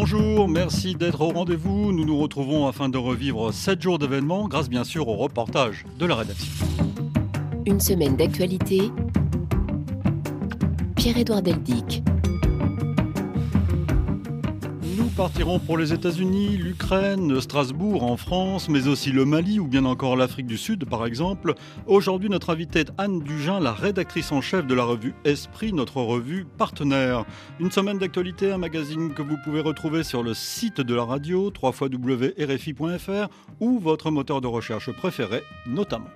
Bonjour, merci d'être au rendez-vous. Nous nous retrouvons afin de revivre 7 jours d'événements grâce bien sûr au reportage de la rédaction. Une semaine d'actualité. Pierre-Édouard Deldic. Nous partirons pour les États-Unis, l'Ukraine, Strasbourg en France, mais aussi le Mali ou bien encore l'Afrique du Sud par exemple. Aujourd'hui, notre invitée est Anne Dugin, la rédactrice en chef de la revue Esprit, notre revue partenaire. Une semaine d'actualité, un magazine que vous pouvez retrouver sur le site de la radio, www.rfi.fr ou votre moteur de recherche préféré notamment.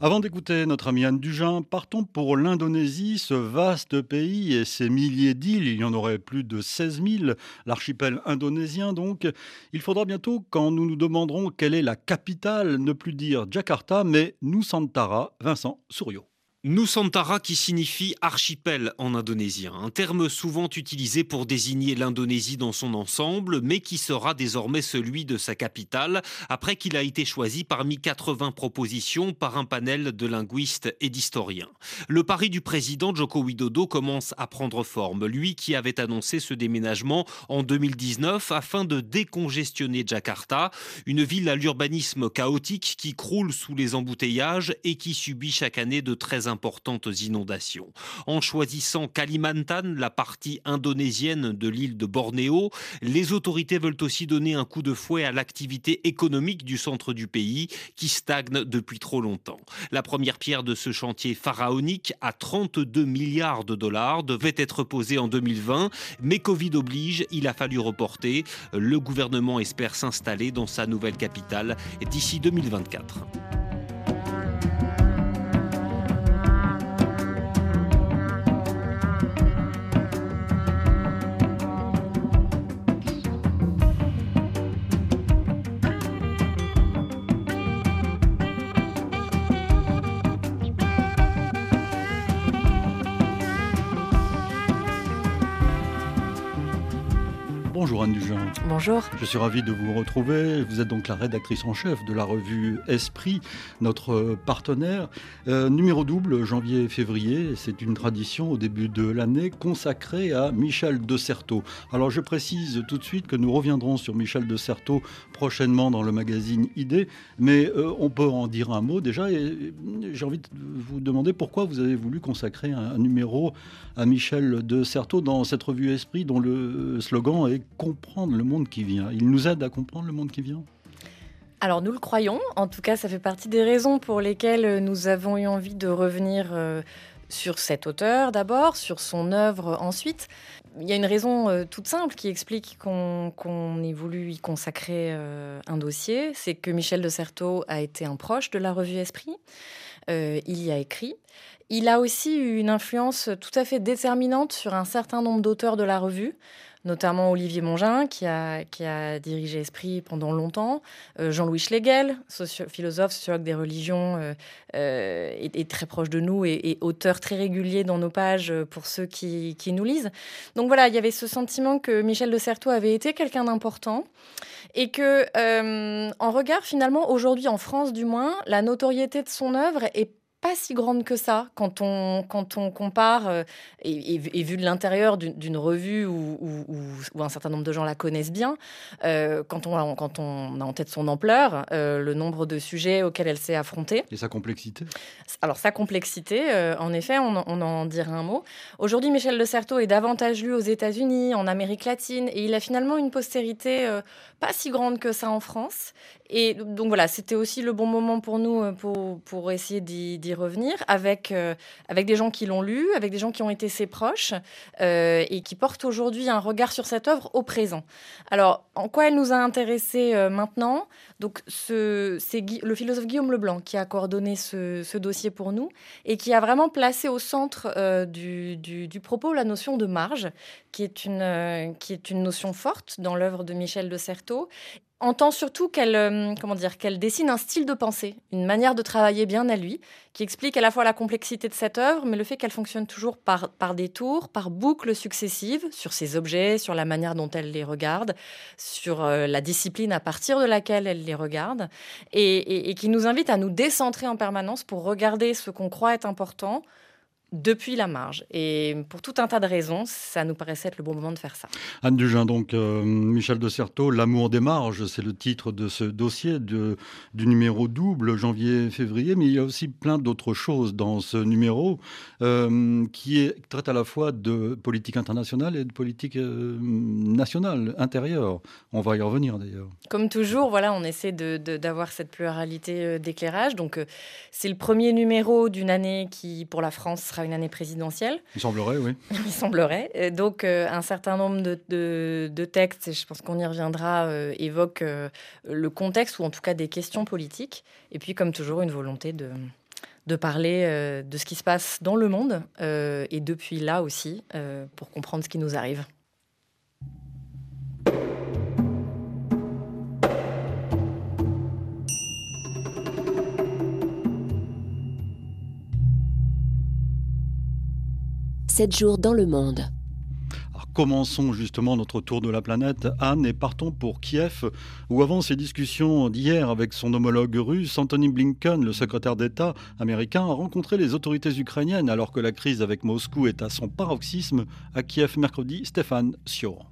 Avant d'écouter notre ami Anne Dugin, partons pour l'Indonésie, ce vaste pays et ses milliers d'îles. Il y en aurait plus de 16 000, l'archipel indonésien donc. Il faudra bientôt, quand nous nous demanderons quelle est la capitale, ne plus dire Jakarta, mais Nusantara, Vincent Souriau. Nusantara qui signifie archipel en indonésien, un terme souvent utilisé pour désigner l'Indonésie dans son ensemble, mais qui sera désormais celui de sa capitale, après qu'il a été choisi parmi 80 propositions par un panel de linguistes et d'historiens. Le pari du président Joko Widodo commence à prendre forme, lui qui avait annoncé ce déménagement en 2019 afin de décongestionner Jakarta, une ville à l'urbanisme chaotique qui croule sous les embouteillages et qui subit chaque année de très importantes inondations. En choisissant Kalimantan, la partie indonésienne de l'île de Bornéo, les autorités veulent aussi donner un coup de fouet à l'activité économique du centre du pays qui stagne depuis trop longtemps. La première pierre de ce chantier pharaonique à 32 milliards de dollars devait être posée en 2020, mais Covid oblige, il a fallu reporter. Le gouvernement espère s'installer dans sa nouvelle capitale d'ici 2024. Bonjour. Je suis ravi de vous retrouver. Vous êtes donc la rédactrice en chef de la revue Esprit, notre partenaire. Euh, numéro double, janvier-février, c'est une tradition au début de l'année consacrée à Michel de Certeau. Alors je précise tout de suite que nous reviendrons sur Michel de Certeau prochainement dans le magazine Idée, mais euh, on peut en dire un mot déjà. Et j'ai envie de vous demander pourquoi vous avez voulu consacrer un, un numéro à Michel de Certeau dans cette revue Esprit dont le slogan est comprendre le monde qui vient. Il nous aide à comprendre le monde qui vient alors nous le croyons, en tout cas ça fait partie des raisons pour lesquelles nous avons eu envie de revenir euh, sur cet auteur d'abord, sur son œuvre ensuite. Il y a une raison euh, toute simple qui explique qu'on ait voulu y consacrer euh, un dossier, c'est que Michel de Certeau a été un proche de la revue Esprit, il y a écrit. Il a aussi eu une influence tout à fait déterminante sur un certain nombre d'auteurs de la revue notamment Olivier Mongin, qui a, qui a dirigé Esprit pendant longtemps, euh, Jean-Louis Schlegel, philosophe, sociologue des religions, euh, euh, est, très proche de nous et, auteur très régulier dans nos pages pour ceux qui, qui, nous lisent. Donc voilà, il y avait ce sentiment que Michel de Certeau avait été quelqu'un d'important et que, en regard finalement, aujourd'hui en France du moins, la notoriété de son œuvre est pas si grande que ça quand on, quand on compare, euh, et, vu de l'intérieur d'une revue où, où, un certain nombre de gens la connaissent bien, euh, quand, on, quand on a en tête son ampleur, euh, le nombre de sujets auxquels elle s'est affrontée. Et sa complexité Alors sa complexité, en effet, on, on, en dirait un mot. Aujourd'hui, Michel de Certeau est davantage lu aux États-Unis, en Amérique latine, et il a finalement une postérité pas si grande que ça en France. Et donc voilà, c'était aussi le bon moment pour nous pour, pour essayer d'y revenir avec, euh, avec des gens qui l'ont lu, avec des gens qui ont été ses proches euh, et qui portent aujourd'hui un regard sur cette œuvre au présent. Alors, en quoi elle nous a intéressés euh, maintenant? Donc, c'est le philosophe Guillaume Leblanc qui a coordonné ce, dossier pour nous et qui a vraiment placé au centre du, du, propos la notion de marge, qui est une, qui est une notion forte dans l'œuvre de Michel de Certeau entend surtout qu'elle euh, comment dire qu'elle dessine un style de pensée, une manière de travailler bien à lui, qui explique à la fois la complexité de cette œuvre, mais le fait qu'elle fonctionne toujours par, par des tours, par boucles successives, sur ses objets, sur la manière dont elle les regarde, sur euh, la discipline à partir de laquelle elle les regarde, et qui nous invite à nous décentrer en permanence pour regarder ce qu'on croit être important depuis la marge. Et pour tout un tas de raisons, ça nous paraissait être le bon moment de faire ça. Anne Dugin, donc euh, Michel de Certeau, L'amour des marges, c'est le titre de ce dossier de, du numéro double janvier-février, mais il y a aussi plein d'autres choses dans ce numéro euh, qui est, traite à la fois de politique internationale et de politique euh, nationale, intérieure. On va y revenir d'ailleurs. Comme toujours, voilà, on essaie d'avoir cette pluralité d'éclairage. Donc c'est le premier numéro d'une année qui, pour la France, une année présidentielle. Il semblerait, oui. Il semblerait. Donc, euh, un certain nombre de, textes, et je pense qu'on y reviendra, euh, évoquent euh, le contexte ou en tout cas des questions politiques. Et puis, comme toujours, une volonté de, de parler de ce qui se passe dans le monde et depuis là aussi, pour comprendre ce qui nous arrive. 7 jours dans le monde. commençons justement notre tour de la planète, Anne, et partons pour Kiev, où avant ces discussions d'hier avec son homologue russe, Anthony Blinken, le secrétaire d'État américain, a rencontré les autorités ukrainiennes alors que la crise avec Moscou est à son paroxysme. À Kiev mercredi, Stéphane Sioran.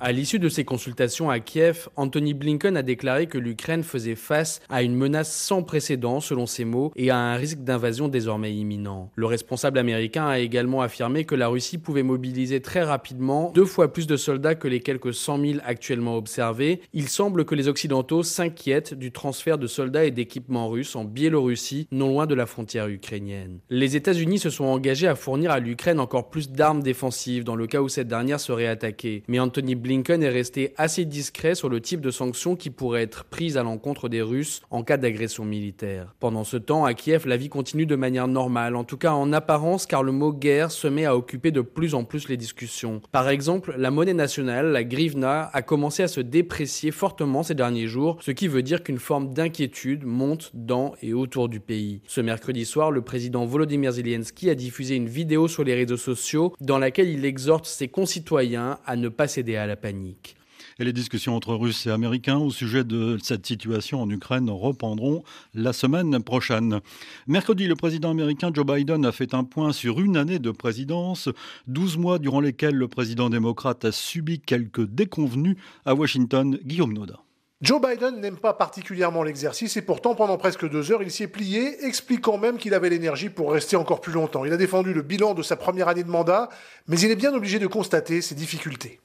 À l'issue de ces consultations à Kiev, Anthony Blinken a déclaré que l'Ukraine faisait face à une menace sans précédent, selon ses mots, et à un risque d'invasion désormais imminent. Le responsable américain a également affirmé que la Russie pouvait mobiliser très rapidement deux fois plus de soldats que les quelques 100 000 actuellement observés. Il semble que les Occidentaux s'inquiètent du transfert de soldats et d'équipements russes en Biélorussie, non loin de la frontière ukrainienne. Les États-Unis se sont engagés à fournir à l'Ukraine encore plus d'armes défensives dans le cas où cette dernière serait attaquée. Mais Anthony est resté assez discret sur le type de sanctions qui pourraient être prises à l'encontre des Russes en cas d'agression militaire. Pendant ce temps, à Kiev, la vie continue de manière normale, en tout cas en apparence, car le mot guerre se met à occuper de plus en plus les discussions. Par exemple, la monnaie nationale, la grivna, a commencé à se déprécier fortement ces derniers jours, ce qui veut dire qu'une forme d'inquiétude monte dans et autour du pays. Ce mercredi soir, le président Volodymyr Zelensky a diffusé une vidéo sur les réseaux sociaux dans laquelle il exhorte ses concitoyens à ne pas céder à la panique. Et les discussions entre Russes et Américains au sujet de cette situation en Ukraine reprendront la semaine prochaine. Mercredi, le président américain Joe Biden a fait un point sur une année de présidence, 12 mois durant lesquels le président démocrate a subi quelques déconvenus à Washington. Guillaume Noda. Joe Biden n'aime pas particulièrement l'exercice et pourtant pendant presque deux heures il s'y est plié, expliquant même qu'il avait l'énergie pour rester encore plus longtemps. Il a défendu le bilan de sa première année de mandat, mais il est bien obligé de constater ses difficultés.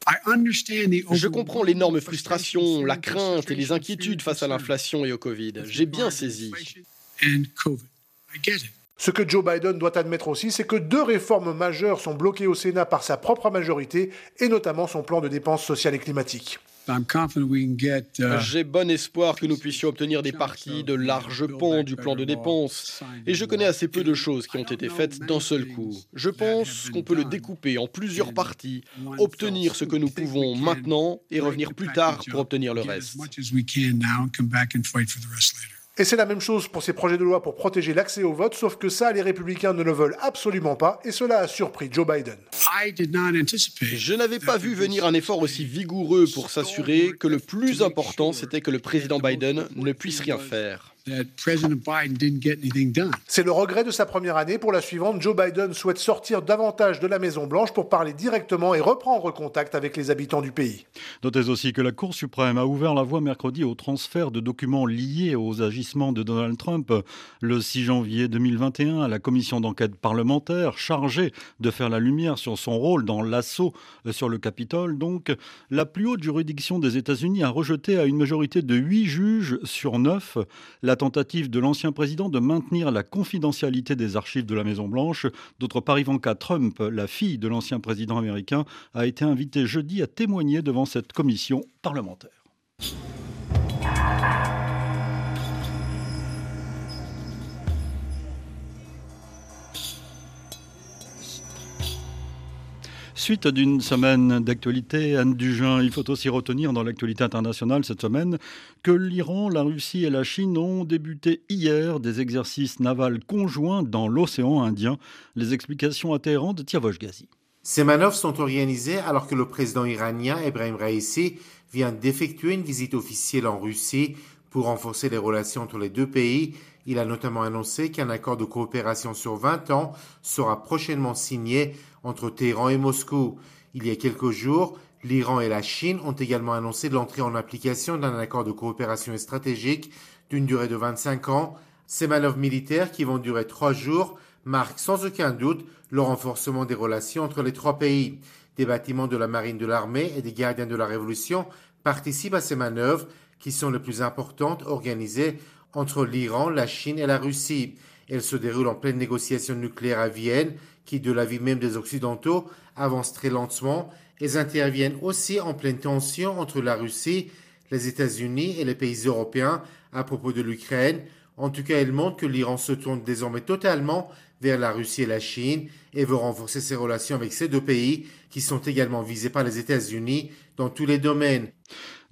Je comprends l'énorme frustration, la crainte et les inquiétudes face à l'inflation et au Covid. J'ai bien saisi. Ce que Joe Biden doit admettre aussi, c'est que deux réformes majeures sont bloquées au Sénat par sa propre majorité, et notamment son plan de dépenses sociales et climatiques. Uh, J'ai bon espoir que nous puissions obtenir des parties de larges ponts du plan de dépenses. Et je connais assez peu de choses qui ont été faites d'un seul coup. Je pense qu'on peut le découper en plusieurs parties, obtenir ce que nous pouvons maintenant et revenir plus tard pour obtenir le reste. Et c'est la même chose pour ces projets de loi pour protéger l'accès au vote, sauf que ça, les républicains ne le veulent absolument pas, et cela a surpris Joe Biden. Je n'avais pas vu venir un effort aussi vigoureux pour s'assurer que le plus important, c'était que le président Biden ne puisse rien faire. C'est le regret de sa première année. Pour la suivante, Joe Biden souhaite sortir davantage de la Maison-Blanche pour parler directement et reprendre contact avec les habitants du pays. Notez aussi que la Cour suprême a ouvert la voie mercredi au transfert de documents liés aux agissements de Donald Trump. Le 6 janvier 2021, la commission d'enquête parlementaire chargée de faire la lumière sur son rôle dans l'assaut sur le Capitole, donc, la plus haute juridiction des États-Unis a rejeté à une majorité de 8 juges sur 9 la la tentative de l'ancien président de maintenir la confidentialité des archives de la Maison-Blanche. D'autre part, Ivanka Trump, la fille de l'ancien président américain, a été invitée jeudi à témoigner devant cette commission parlementaire. Suite d'une semaine d'actualité, Anne Dugin, il faut aussi retenir dans l'actualité internationale cette semaine que l'Iran, la Russie et la Chine ont débuté hier des exercices navals conjoints dans l'océan Indien. Les explications à Téhéran de Tiavosh Ghazi. Ces manœuvres sont organisées alors que le président iranien Ebrahim Raisi vient d'effectuer une visite officielle en Russie pour renforcer les relations entre les deux pays il a notamment annoncé qu'un accord de coopération sur 20 ans sera prochainement signé entre Téhéran et Moscou. Il y a quelques jours, l'Iran et la Chine ont également annoncé l'entrée en application d'un accord de coopération stratégique d'une durée de 25 ans. Ces manœuvres militaires, qui vont durer trois jours, marquent sans aucun doute le renforcement des relations entre les trois pays. Des bâtiments de la marine de l'armée et des gardiens de la révolution participent à ces manœuvres qui sont les plus importantes organisées entre l'Iran, la Chine et la Russie. Elle se déroule en pleine négociation nucléaire à Vienne, qui, de l'avis même des Occidentaux, avance très lentement. Elles interviennent aussi en pleine tension entre la Russie, les États-Unis et les pays européens à propos de l'Ukraine. En tout cas, elles montrent que l'Iran se tourne désormais totalement vers la Russie et la Chine et veut renforcer ses relations avec ces deux pays qui sont également visés par les États-Unis dans tous les domaines.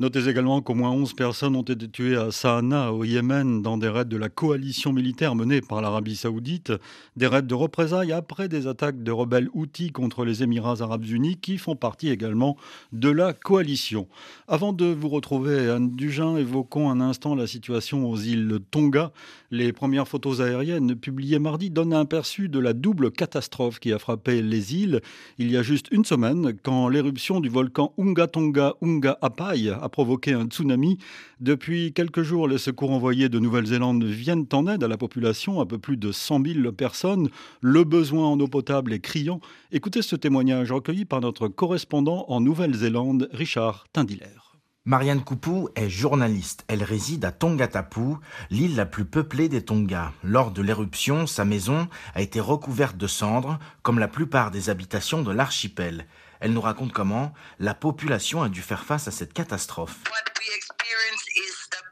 Notez également qu'au moins 11 personnes ont été tuées à Sanaa, au Yémen, dans des raids de la coalition militaire menée par l'Arabie saoudite, des raids de représailles après des attaques de rebelles outils contre les Émirats arabes unis, qui font partie également de la coalition. Avant de vous retrouver, Anne Dugin, évoquons un instant la situation aux îles Tonga. Les premières photos aériennes publiées mardi donnent un aperçu de la double catastrophe qui a frappé les îles il y a juste une semaine, quand l'éruption du volcan Unga Tonga Unga Apai a provoqué un tsunami. Depuis quelques jours, les secours envoyés de Nouvelle-Zélande viennent en aide à la population, un peu plus de 100 000 personnes. Le besoin en eau potable est criant. Écoutez ce témoignage recueilli par notre correspondant en Nouvelle-Zélande, Richard Tindiller. Marianne Koupou est journaliste. Elle réside à Tongatapu, l'île la plus peuplée des Tonga. Lors de l'éruption, sa maison a été recouverte de cendres, comme la plupart des habitations de l'archipel. Elle nous raconte comment la population a dû faire face à cette catastrophe.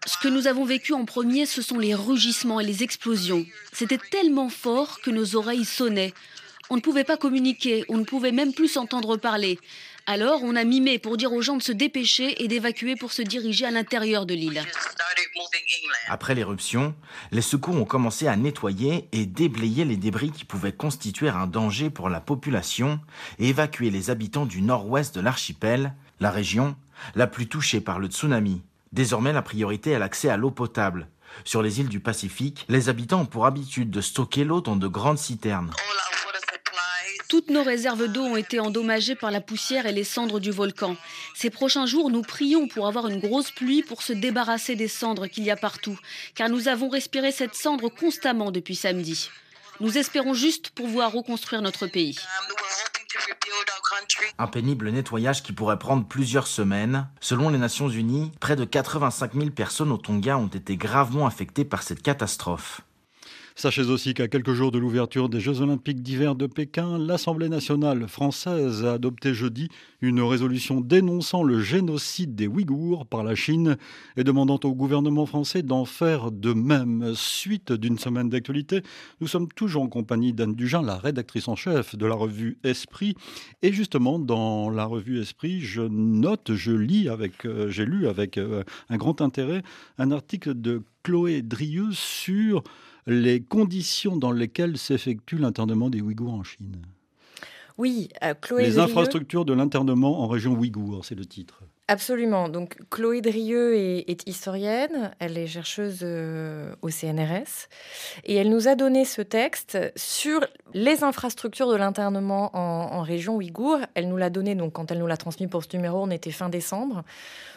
Ce que nous avons vécu en premier, ce sont les rugissements et les explosions. C'était tellement fort que nos oreilles sonnaient. On ne pouvait pas communiquer, on ne pouvait même plus s'entendre parler. Alors on a mimé pour dire aux gens de se dépêcher et d'évacuer pour se diriger à l'intérieur de l'île. Après l'éruption, les secours ont commencé à nettoyer et déblayer les débris qui pouvaient constituer un danger pour la population et évacuer les habitants du nord-ouest de l'archipel, la région la plus touchée par le tsunami. Désormais, la priorité est l'accès à l'eau potable. Sur les îles du Pacifique, les habitants ont pour habitude de stocker l'eau dans de grandes citernes. Toutes nos réserves d'eau ont été endommagées par la poussière et les cendres du volcan. Ces prochains jours, nous prions pour avoir une grosse pluie pour se débarrasser des cendres qu'il y a partout, car nous avons respiré cette cendre constamment depuis samedi. Nous espérons juste pouvoir reconstruire notre pays. Un pénible nettoyage qui pourrait prendre plusieurs semaines. Selon les Nations Unies, près de 85 000 personnes au Tonga ont été gravement affectées par cette catastrophe. Sachez aussi qu'à quelques jours de l'ouverture des Jeux olympiques d'hiver de Pékin, l'Assemblée nationale française a adopté jeudi une résolution dénonçant le génocide des Ouïghours par la Chine et demandant au gouvernement français d'en faire de même. Suite d'une semaine d'actualité, nous sommes toujours en compagnie d'Anne Dugin, la rédactrice en chef de la revue Esprit. Et justement, dans la revue Esprit, je note, je lis avec, euh, j'ai lu avec euh, un grand intérêt un article de Chloé Drieux sur les conditions dans lesquelles s'effectue l'internement des Ouïghours en Chine. Oui, euh, Chloé. Les infrastructures de l'internement en région ouïghour, c'est le titre. Absolument. Donc Chloé Drieux est, historienne, elle est chercheuse euh, au CNRS et elle nous a donné ce texte sur les infrastructures de l'internement en, région ouïghour. Elle nous l'a donné donc quand elle nous l'a transmis pour ce numéro, on était fin décembre.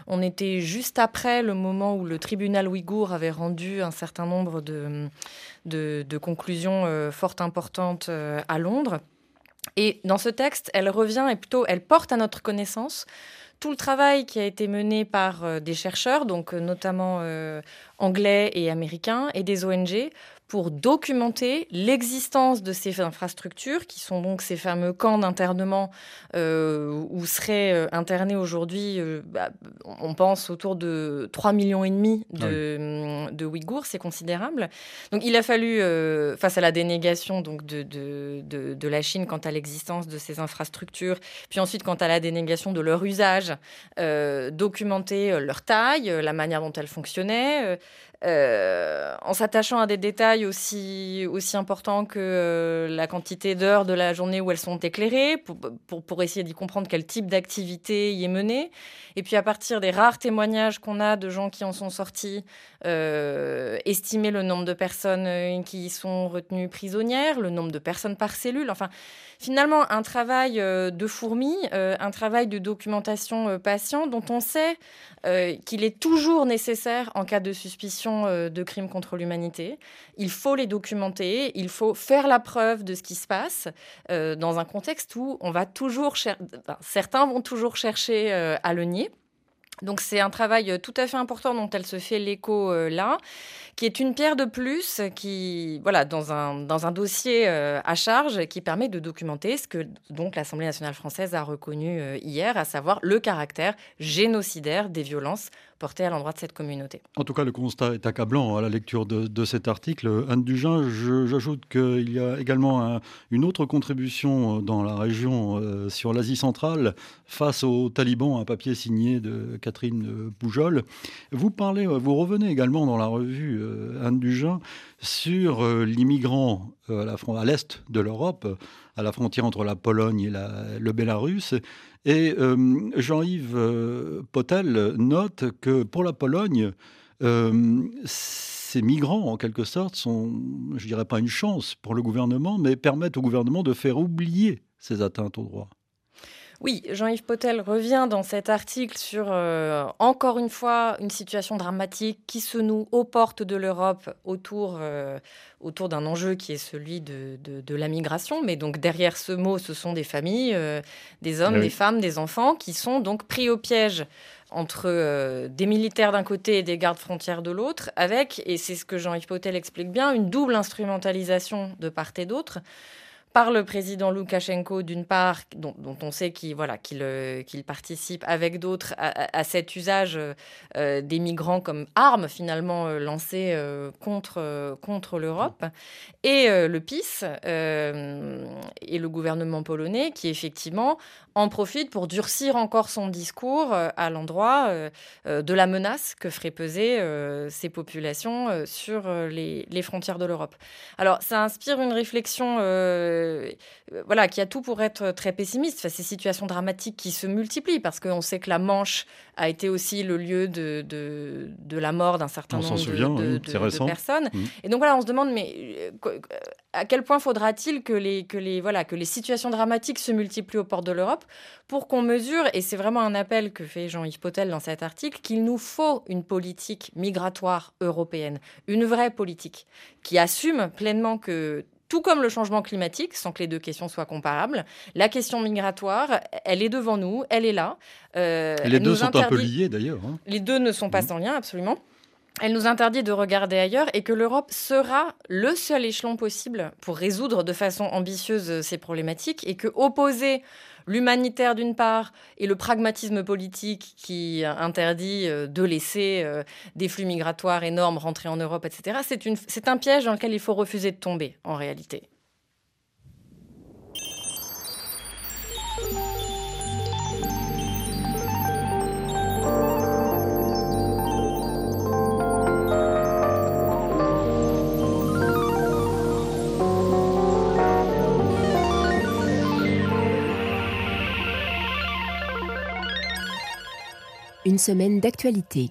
On était juste après le moment où le tribunal ouïghour avait rendu un certain nombre de, conclusions euh, fort importantes euh, à Londres. Et dans ce texte, elle revient et plutôt elle porte à notre connaissance tout le travail qui a été mené par euh, des chercheurs, donc notamment anglais et américains, et des ONG, pour documenter l'existence de ces infrastructures, qui sont donc ces fameux camps d'internement euh, où seraient euh, internés aujourd'hui, euh, bah, on pense autour de 3 millions et demi de, de Ouïghours, c'est considérable. Donc il a fallu, face à la dénégation donc, de, de, de, de la Chine quant à l'existence de ces infrastructures, puis ensuite quant à la dénégation de leur usage, documenter leur taille, la manière dont elles fonctionnaient, euh, en s'attachant à des détails aussi, aussi importants que euh, la quantité d'heures de la journée où elles sont éclairées, pour, pour, essayer d'y comprendre quel type d'activité y est menée. Et puis à partir des rares témoignages qu'on a de gens qui en sont sortis, euh, estimer le nombre de personnes qui sont retenues prisonnières, le nombre de personnes par cellule. Enfin, finalement, un travail de fourmi, un travail de documentation patient dont on sait qu'il est toujours nécessaire en cas de suspicion euh, de crimes contre l'humanité. Il faut les documenter, il faut faire la preuve de ce qui se passe euh, dans un contexte où certains vont toujours chercher euh, à le nier. Donc c'est un travail tout à fait important dont elle se fait l'écho là, qui est une pierre de plus qui, voilà, dans un, dossier à charge qui permet de documenter ce que donc l'Assemblée nationale française a reconnu hier, à savoir le caractère génocidaire des violences à l'endroit de cette communauté. En tout cas, le constat est accablant à la lecture de, cet article. Anne Dugin, j'ajoute qu'il y a également une autre contribution dans la région euh, sur l'Asie centrale face aux talibans, un papier signé de Catherine Poujol. Vous parlez, vous revenez également dans la revue euh, Anne Dugin sur euh, l'immigrant à l'est de l'Europe, à la frontière entre la Pologne et le Bélarus. Et euh, Jean-Yves euh, Potel note que pour la Pologne, euh, ces migrants, en quelque sorte, sont, je dirais pas une chance pour le gouvernement, mais permettent au gouvernement de faire oublier ces atteintes aux droits. Oui, Jean-Yves Potel revient dans cet article sur, euh, encore une fois, une situation dramatique qui se noue aux portes de l'Europe autour, euh, autour d'un enjeu qui est celui de, de, la migration. Mais donc derrière ce mot, ce sont des familles, euh, des hommes, des femmes, des enfants qui sont donc pris au piège entre des militaires d'un côté et des gardes frontières de l'autre, avec, et c'est ce que Jean-Yves Potel explique bien, une double instrumentalisation de part et d'autre par le président Loukachenko, d'une part, dont, on sait qu'il voilà, euh, participe avec d'autres à, cet usage euh, des migrants comme armes finalement euh, lancées contre, contre l'Europe, et le PIS et le gouvernement polonais qui effectivement en profite pour durcir encore son discours à l'endroit de la menace que ferait peser ces populations sur les frontières de l'Europe. Alors ça inspire une réflexion euh, voilà, qui a tout pour être très pessimiste face à ces situations dramatiques qui se multiplient, parce qu'on sait que la Manche a été aussi le lieu de, de, la mort d'un certain nombre de, personnes. Mmh. Et donc voilà, on se demande, mais euh, à quel point faudra-t-il que les, que, les, voilà, que les situations dramatiques se multiplient aux portes de l'Europe pour qu'on mesure, et c'est vraiment un appel que fait Jean-Yves Potel dans cet article, qu'il nous faut une politique migratoire européenne, une vraie politique, qui assume pleinement que tout comme le changement climatique, sans que les deux questions soient comparables. La question migratoire, elle est devant nous, elle est là. Euh, les deux sont un peu liés d'ailleurs. Hein. Les deux ne sont pas mmh. sans lien, absolument. Elle nous interdit de regarder ailleurs et que l'Europe sera le seul échelon possible pour résoudre de façon ambitieuse ces problématiques et que opposer l'humanitaire d'une part et le pragmatisme politique qui interdit euh, de laisser euh, des flux migratoires énormes rentrer en Europe, etc., c'est un piège dans lequel il faut refuser de tomber en réalité. Une semaine d'actualité.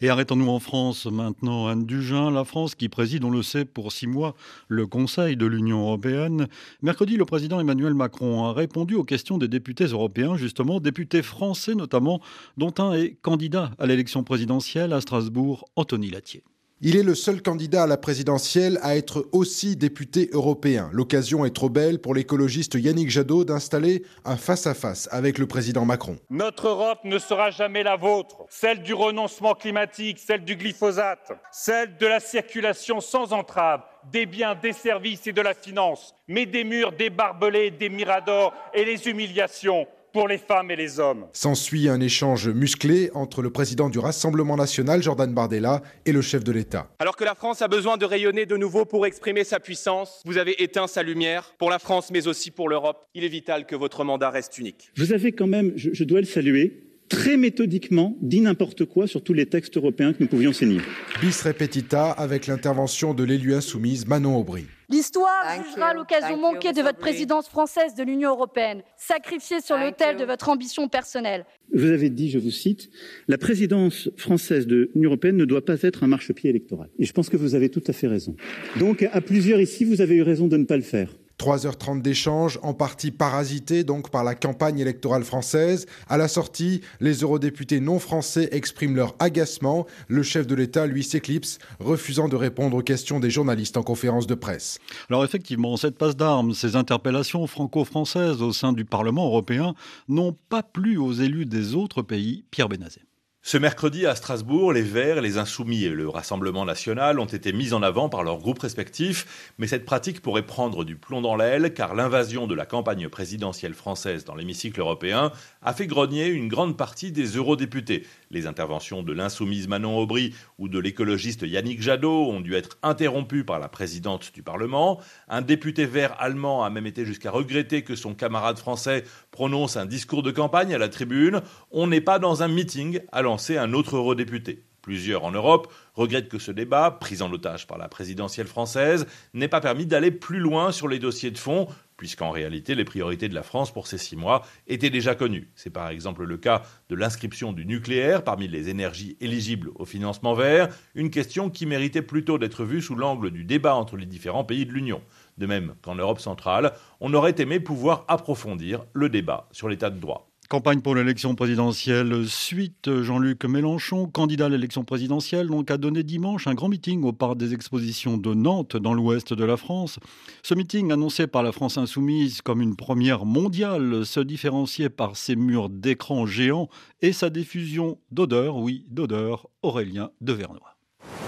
Et arrêtons-nous en France maintenant, Anne Dugin, la France qui préside, on le sait, pour six mois le Conseil de l'Union européenne. Mercredi, le président Emmanuel Macron a répondu aux questions des députés européens, justement, députés français notamment, dont un est candidat à l'élection présidentielle à Strasbourg, Anthony Latier. Il est le seul candidat à la présidentielle à être aussi député européen. L'occasion est trop belle pour l'écologiste Yannick Jadot d'installer un face-à-face avec le président Macron. Notre Europe ne sera jamais la vôtre, celle du renoncement climatique, celle du glyphosate, celle de la circulation sans entrave des biens, des services et de la finance, mais des murs, des barbelés, des miradors et les humiliations pour les femmes et les hommes. S'ensuit un échange musclé entre le président du Rassemblement national, Jordan Bardella, et le chef de l'État. Alors que la France a besoin de rayonner de nouveau pour exprimer sa puissance, vous avez éteint sa lumière pour la France, mais aussi pour l'Europe. Il est vital que votre mandat reste unique. Vous avez quand même, je, je dois le saluer, très méthodiquement dit n'importe quoi sur tous les textes européens que nous pouvions signer. Bis repetita avec l'intervention de l'élu insoumise Manon Aubry. L'histoire jugera l'occasion manquée de votre présidence française de l'Union européenne, sacrifiée sur l'autel de votre ambition personnelle. Vous avez dit, je vous cite, la présidence française de l'Union européenne ne doit pas être un marchepied électoral. Et je pense que vous avez tout à fait raison. Donc, à plusieurs ici, vous avez eu raison de ne pas le faire. 3h30 d'échanges, en partie parasités donc par la campagne électorale française. À la sortie, les eurodéputés non français expriment leur agacement. Le chef de l'État, lui, s'éclipse, refusant de répondre aux questions des journalistes en conférence de presse. Alors effectivement, cette passe d'armes, ces interpellations franco-françaises au sein du Parlement européen n'ont pas plu aux élus des autres pays. Pierre Benazet. Ce mercredi à Strasbourg, les Verts, les Insoumis et le Rassemblement national ont été mis en avant par leurs groupes respectifs, mais cette pratique pourrait prendre du plomb dans l'aile car l'invasion de la campagne présidentielle française dans l'hémicycle européen a fait grogner une grande partie des eurodéputés. Les interventions de l'insoumise Manon Aubry ou de l'écologiste Yannick Jadot ont dû être interrompues par la présidente du Parlement. Un député vert allemand a même été jusqu'à regretter que son camarade français prononce un discours de campagne à la tribune. On n'est pas dans un meeting, a lancé un autre eurodéputé. Plusieurs en Europe regrettent que ce débat, pris en otage par la présidentielle française, n'ait pas permis d'aller plus loin sur les dossiers de fond, puisqu'en réalité les priorités de la France pour ces six mois étaient déjà connues. C'est par exemple le cas de l'inscription du nucléaire parmi les énergies éligibles au financement vert, une question qui méritait plutôt d'être vue sous l'angle du débat entre les différents pays de l'Union. De même qu'en Europe centrale, on aurait aimé pouvoir approfondir le débat sur l'état de droit. Campagne pour l'élection présidentielle suite. Jean-Luc Mélenchon, candidat à l'élection présidentielle, donc a donné dimanche un grand meeting au parc des expositions de Nantes, dans l'ouest de la France. Ce meeting, annoncé par la France insoumise comme une première mondiale, se différenciait par ses murs d'écran géants et sa diffusion d'odeurs, oui, d'odeurs, Aurélien de Vernois.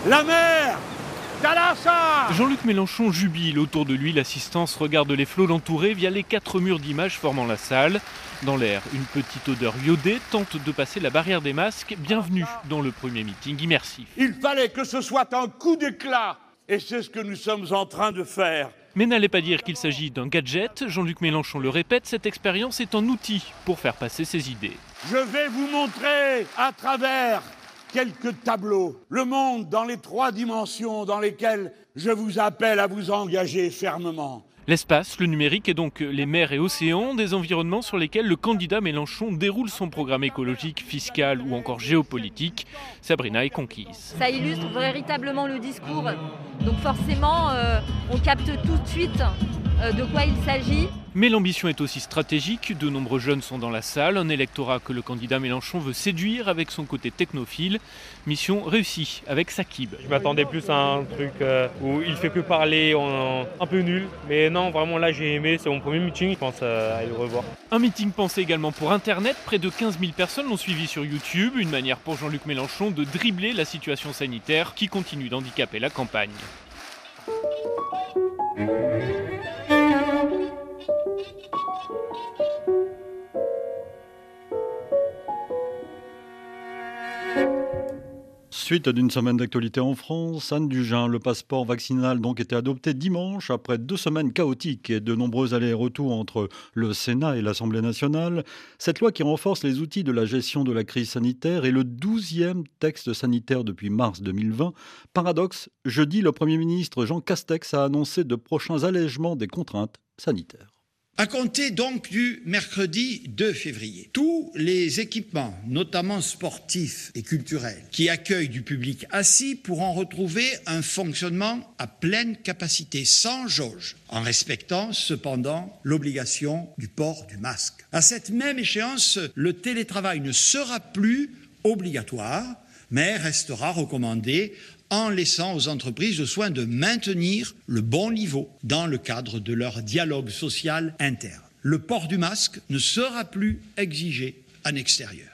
La mer Jean-Luc Mélenchon jubile. Autour de lui, l'assistance regarde les flots l'entourer via les quatre murs d'images formant la salle. Dans l'air, une petite odeur iodée tente de passer la barrière des masques. Bienvenue dans le premier meeting immersif. Il fallait que ce soit un coup d'éclat. Et c'est ce que nous sommes en train de faire. Mais n'allez pas dire qu'il s'agit d'un gadget. Jean-Luc Mélenchon le répète, cette expérience est un outil pour faire passer ses idées. Je vais vous montrer à travers quelques tableaux, le monde dans les trois dimensions dans lesquelles je vous appelle à vous engager fermement. L'espace, le numérique et donc les mers et océans, des environnements sur lesquels le candidat Mélenchon déroule son programme écologique, fiscal ou encore géopolitique. Sabrina est conquise. Ça illustre véritablement le discours. Donc forcément, euh, on capte tout de suite de quoi il s'agit. Mais l'ambition est aussi stratégique. De nombreux jeunes sont dans la salle, un électorat que le candidat Mélenchon veut séduire avec son côté technophile. Mission réussie avec Sakib. Je m'attendais plus à un truc euh, où il fait que parler, un peu nul. Mais non, vraiment là j'ai aimé, c'est mon premier meeting, je pense euh, à le revoir. Un meeting pensé également pour Internet. Près de 15 000 personnes l'ont suivi sur YouTube. Une manière pour Jean-Luc Mélenchon de dribbler la situation sanitaire qui continue d'handicaper la campagne. Suite d'une semaine d'actualité en France, Anne Dugin, le passeport vaccinal donc était adopté dimanche après deux semaines chaotiques et de nombreux allers-retours entre le Sénat et l'Assemblée nationale. Cette loi qui renforce les outils de la gestion de la crise sanitaire est le douzième texte sanitaire depuis mars 2020. Paradoxe, jeudi, le Premier ministre Jean Castex a annoncé de prochains allègements des contraintes sanitaires. À compter donc du mercredi 2 février, tous les équipements, notamment sportifs et culturels, qui accueillent du public assis pourront retrouver un fonctionnement à pleine capacité, sans jauge, en respectant cependant l'obligation du port du masque. À cette même échéance, le télétravail ne sera plus obligatoire mais restera recommandé en laissant aux entreprises le soin de maintenir le bon niveau dans le cadre de leur dialogue social interne. Le port du masque ne sera plus exigé en extérieur.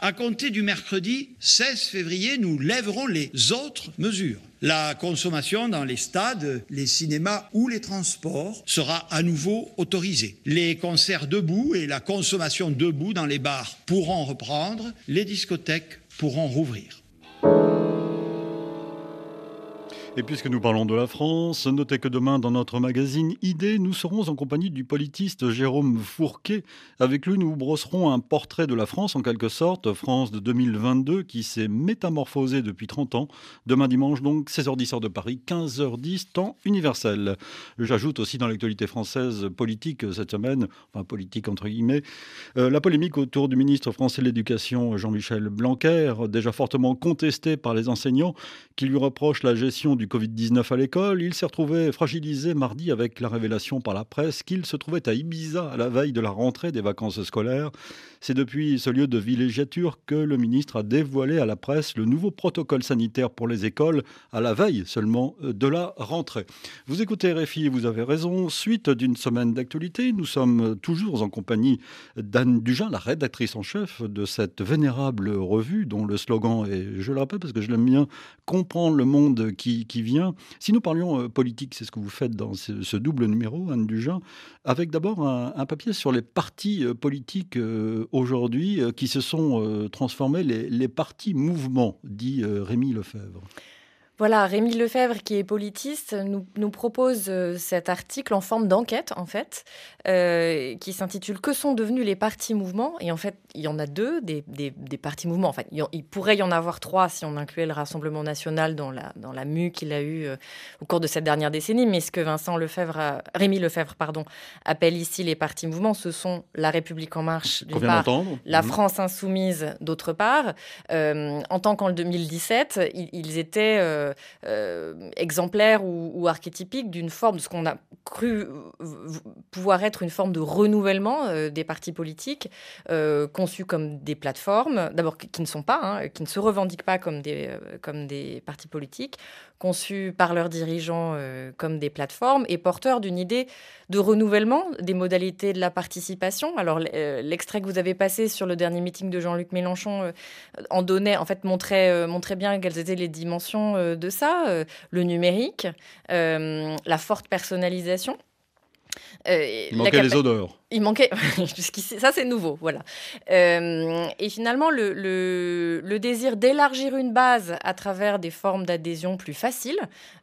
À compter du mercredi 16 février, nous lèverons les autres mesures. La consommation dans les stades, les cinémas ou les transports sera à nouveau autorisée. Les concerts debout et la consommation debout dans les bars pourront reprendre. Les discothèques pourront rouvrir. Et puisque nous parlons de la France, notez que demain, dans notre magazine Idées, nous serons en compagnie du politiste Jérôme Fourquet. Avec lui, nous brosserons un portrait de la France, en quelque sorte, France de 2022, qui s'est métamorphosée depuis 30 ans. Demain dimanche, donc, 16h10 heure de Paris, 15h10 temps universel. J'ajoute aussi dans l'actualité française politique cette semaine, enfin politique entre guillemets, euh, la polémique autour du ministre français de l'Éducation, Jean-Michel Blanquer, déjà fortement contesté par les enseignants, qui lui reprochent la gestion du Covid-19 à l'école, il s'est retrouvé fragilisé mardi avec la révélation par la presse qu'il se trouvait à Ibiza à la veille de la rentrée des vacances scolaires. C'est depuis ce lieu de villégiature que le ministre a dévoilé à la presse le nouveau protocole sanitaire pour les écoles à la veille seulement euh, de la rentrée. Vous écoutez RFI, vous avez raison. Suite d'une semaine d'actualité, nous sommes toujours en compagnie d'Anne Dugin, la rédactrice en chef de cette vénérable revue dont le slogan est, je le rappelle parce que je l'aime bien, comprendre le monde qui, qui Si nous parlions euh, politique, c'est ce que vous faites dans ce, double numéro, Anne Dugin, avec d'abord un, papier sur les partis euh, politiques euh, aujourd'hui qui se sont transformés, les, les partis mouvements, dit Rémi Lefebvre. Voilà, Rémi Lefebvre, qui est politiste, nous, nous propose euh, cet article en forme d'enquête, en fait, euh, qui s'intitule Que sont devenus les partis mouvements? Et en fait, il y en a deux, des, des, partis mouvements. Enfin, il, pourrait y en avoir trois si on incluait le Rassemblement national dans la, dans la mue qu'il a eue euh, au cours de cette dernière décennie. Mais ce que Vincent Lefebvre, Rémi Lefebvre, pardon, appelle ici les partis mouvements, ce sont La République En Marche, d'une part, la mhm. France Insoumise, d'autre part. en tant qu'en 2017, ils, ils étaient euh, euh, exemplaire ou, archétypique d'une forme de ce qu'on a cru pouvoir être une forme de renouvellement euh, des partis politiques conçus comme des plateformes, d'abord qui ne sont pas, hein, qui ne se revendiquent pas comme des, comme des partis politiques, conçus par leurs dirigeants euh, comme des plateformes et porteurs d'une idée de renouvellement des modalités de la participation. Alors euh, l'extrait que vous avez passé sur le dernier meeting de Jean-Luc Mélenchon euh, en donnait, en fait, montrait, montrait bien quelles étaient les dimensions de ça, le numérique, la forte personnalisation. Il manquait les odeurs. Il manquait, ça c'est nouveau, voilà. Euh, et finalement, le, le, désir d'élargir une base à travers des formes d'adhésion plus faciles,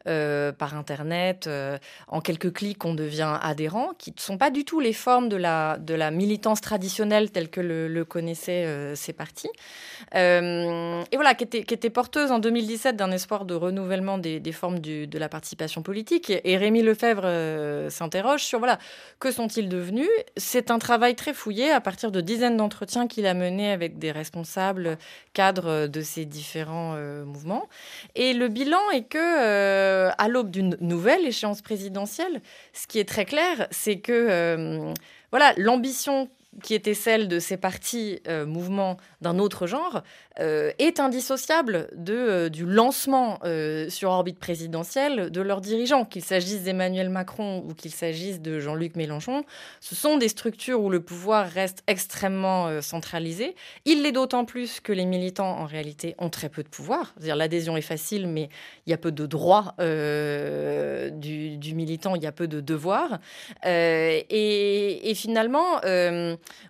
euh, par Internet, euh, en quelques clics on devient adhérent, qui ne sont pas du tout les formes de la, de la militance traditionnelle telle que le, connaissaient ces partis. et voilà, qui était, qui était porteuse en 2017 d'un espoir de renouvellement des, des formes de la participation politique. Et Rémi Lefebvre s'interroge sur, voilà, que sont-ils devenus? C'est un travail très fouillé à partir de dizaines d'entretiens qu'il a menés avec des responsables cadres de ces différents euh, mouvements. Et le bilan est que, euh, à l'aube d'une nouvelle échéance présidentielle, ce qui est très clair, c'est que euh, voilà l'ambition qui était celle de ces partis mouvements d'un autre genre, euh, est indissociable de, euh, du lancement euh, sur orbite présidentielle de leurs dirigeants, qu'il s'agisse d'Emmanuel Macron ou qu'il s'agisse de Jean-Luc Mélenchon. Ce sont des structures où le pouvoir reste extrêmement centralisé. Il l'est d'autant plus que les militants, en réalité, ont très peu de pouvoir. C'est-à-dire l'adhésion est facile, mais il y a peu de droits du, militant, il y a peu de devoirs. Et, finalement,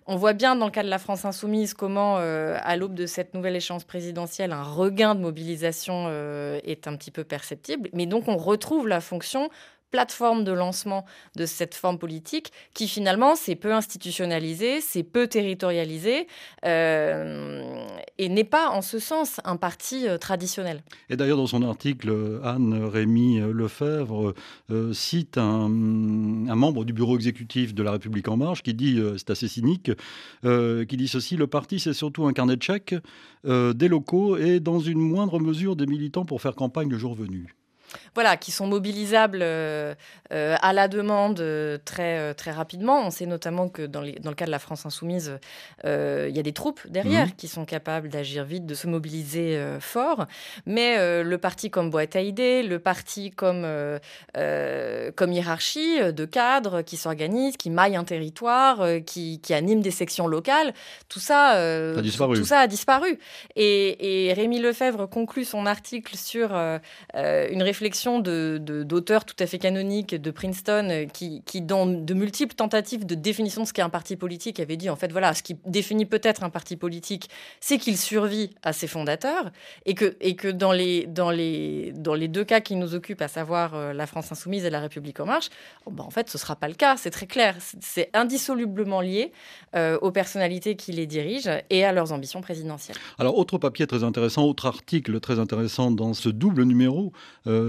on voit bien dans le cas de la France insoumise comment, à l'aube de cette nouvelle échéance présidentielle, un regain de mobilisation euh, est un petit peu perceptible. Mais donc, on retrouve la fonction plateforme de lancement de cette forme politique qui finalement c'est peu institutionnalisé, c'est peu territorialisé euh, et n'est pas en ce sens un parti euh, traditionnel. Et d'ailleurs dans son article, Anne Rémy Lefebvre cite un, membre du bureau exécutif de La République en marche qui dit, c'est assez cynique, qui dit ceci, le parti c'est surtout un carnet de chèques, des locaux et dans une moindre mesure des militants pour faire campagne le jour venu. Voilà, qui sont mobilisables euh, euh, à la demande euh, très, très rapidement. On sait notamment que dans, dans le cas de la France insoumise, il y a des troupes derrière mhm. qui sont capables d'agir vite, de se mobiliser fort. Mais le parti comme boîte à idées, le parti comme, comme hiérarchie de cadres qui s'organisent, qui maillent un territoire, qui, qui animent des sections locales, tout ça, a disparu. Tout ça a disparu. Et, et Rémi Lefebvre conclut son article sur une réflexion d'auteurs de, tout à fait canoniques de Princeton euh, qui, qui, dans de multiples tentatives de définition de ce qu'est un parti politique, avait dit en fait voilà, ce qui définit peut-être un parti politique, c'est qu'il survit à ses fondateurs et que, et que dans, les, dans, les, dans les deux cas qui nous occupent, à savoir euh, la France insoumise et la République en marche, oh, ben, en fait ce ne sera pas le cas, c'est très clair. C'est indissolublement lié euh, aux personnalités qui les dirigent et à leurs ambitions présidentielles. Alors autre papier très intéressant, autre article très intéressant dans ce double numéro